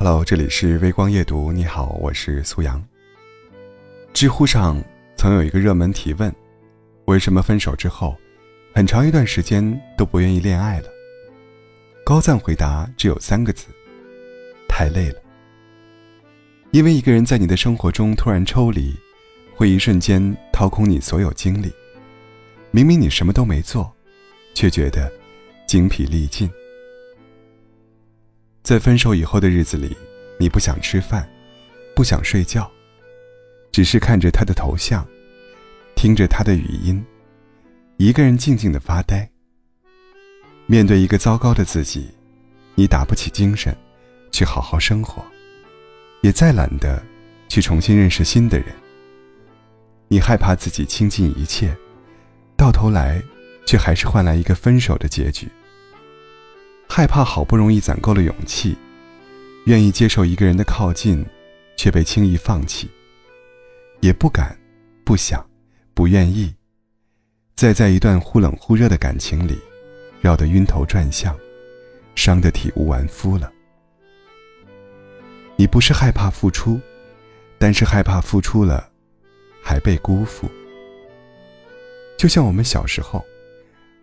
Hello，这里是微光夜读。你好，我是苏阳。知乎上曾有一个热门提问：为什么分手之后，很长一段时间都不愿意恋爱了？高赞回答只有三个字：太累了。因为一个人在你的生活中突然抽离，会一瞬间掏空你所有精力。明明你什么都没做，却觉得精疲力尽。在分手以后的日子里，你不想吃饭，不想睡觉，只是看着他的头像，听着他的语音，一个人静静的发呆。面对一个糟糕的自己，你打不起精神去好好生活，也再懒得去重新认识新的人。你害怕自己倾尽一切，到头来却还是换来一个分手的结局。害怕好不容易攒够了勇气，愿意接受一个人的靠近，却被轻易放弃。也不敢、不想、不愿意，再在一段忽冷忽热的感情里，绕得晕头转向，伤得体无完肤了。你不是害怕付出，但是害怕付出了，还被辜负。就像我们小时候，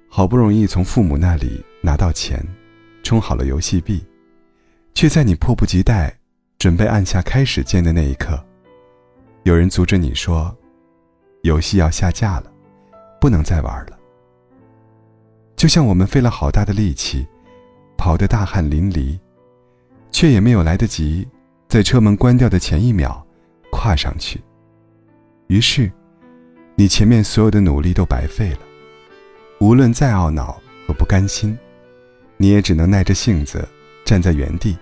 好不容易从父母那里拿到钱。充好了游戏币，却在你迫不及待准备按下开始键的那一刻，有人阻止你说：“游戏要下架了，不能再玩了。”就像我们费了好大的力气，跑得大汗淋漓，却也没有来得及在车门关掉的前一秒跨上去。于是，你前面所有的努力都白费了，无论再懊恼和不甘心。你也只能耐着性子站在原地，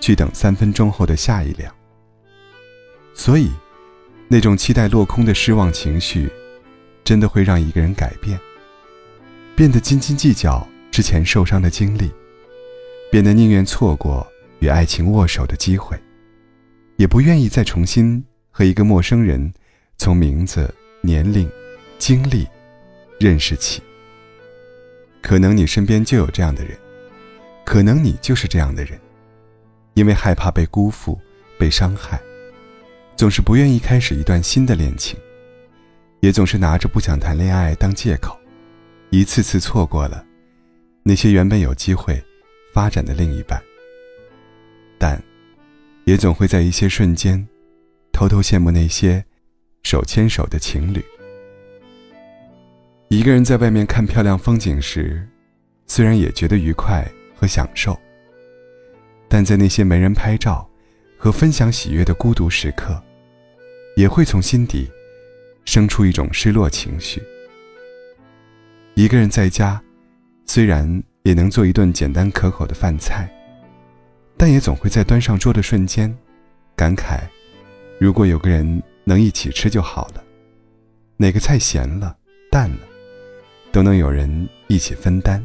去等三分钟后的下一辆。所以，那种期待落空的失望情绪，真的会让一个人改变，变得斤斤计较之前受伤的经历，变得宁愿错过与爱情握手的机会，也不愿意再重新和一个陌生人从名字、年龄、经历认识起。可能你身边就有这样的人，可能你就是这样的人，因为害怕被辜负、被伤害，总是不愿意开始一段新的恋情，也总是拿着不想谈恋爱当借口，一次次错过了那些原本有机会发展的另一半。但，也总会在一些瞬间，偷偷羡慕那些手牵手的情侣。一个人在外面看漂亮风景时，虽然也觉得愉快和享受，但在那些没人拍照和分享喜悦的孤独时刻，也会从心底生出一种失落情绪。一个人在家，虽然也能做一顿简单可口的饭菜，但也总会在端上桌的瞬间，感慨：如果有个人能一起吃就好了。哪个菜咸了、淡了？都能有人一起分担，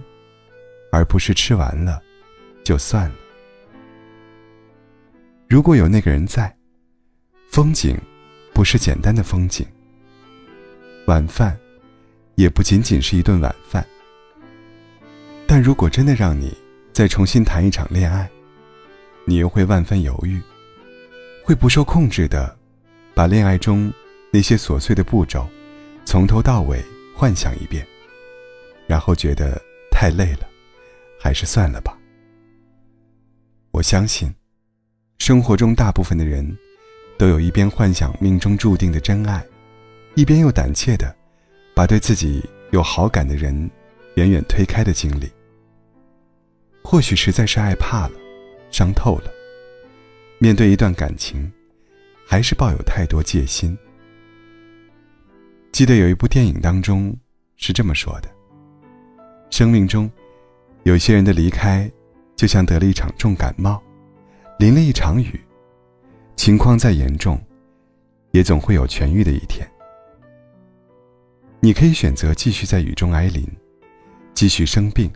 而不是吃完了就算了。如果有那个人在，风景不是简单的风景，晚饭也不仅仅是一顿晚饭。但如果真的让你再重新谈一场恋爱，你又会万分犹豫，会不受控制的把恋爱中那些琐碎的步骤从头到尾幻想一遍。然后觉得太累了，还是算了吧。我相信，生活中大部分的人，都有一边幻想命中注定的真爱，一边又胆怯的，把对自己有好感的人远远推开的经历。或许实在是爱怕了，伤透了，面对一段感情，还是抱有太多戒心。记得有一部电影当中是这么说的。生命中，有些人的离开，就像得了一场重感冒，淋了一场雨。情况再严重，也总会有痊愈的一天。你可以选择继续在雨中挨淋，继续生病；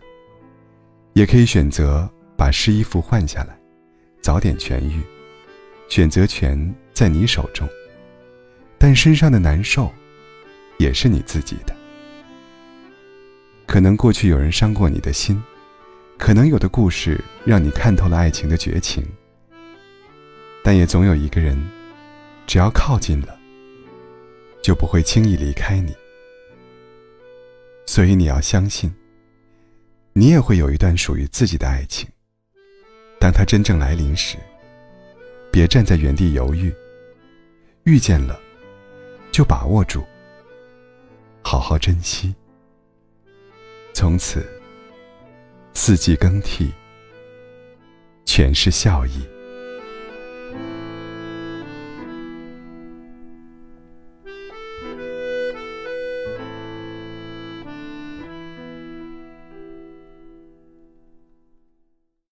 也可以选择把湿衣服换下来，早点痊愈。选择权在你手中，但身上的难受，也是你自己的。可能过去有人伤过你的心，可能有的故事让你看透了爱情的绝情，但也总有一个人，只要靠近了，就不会轻易离开你。所以你要相信，你也会有一段属于自己的爱情。当它真正来临时，别站在原地犹豫，遇见了，就把握住，好好珍惜。从此，四季更替，全是笑意。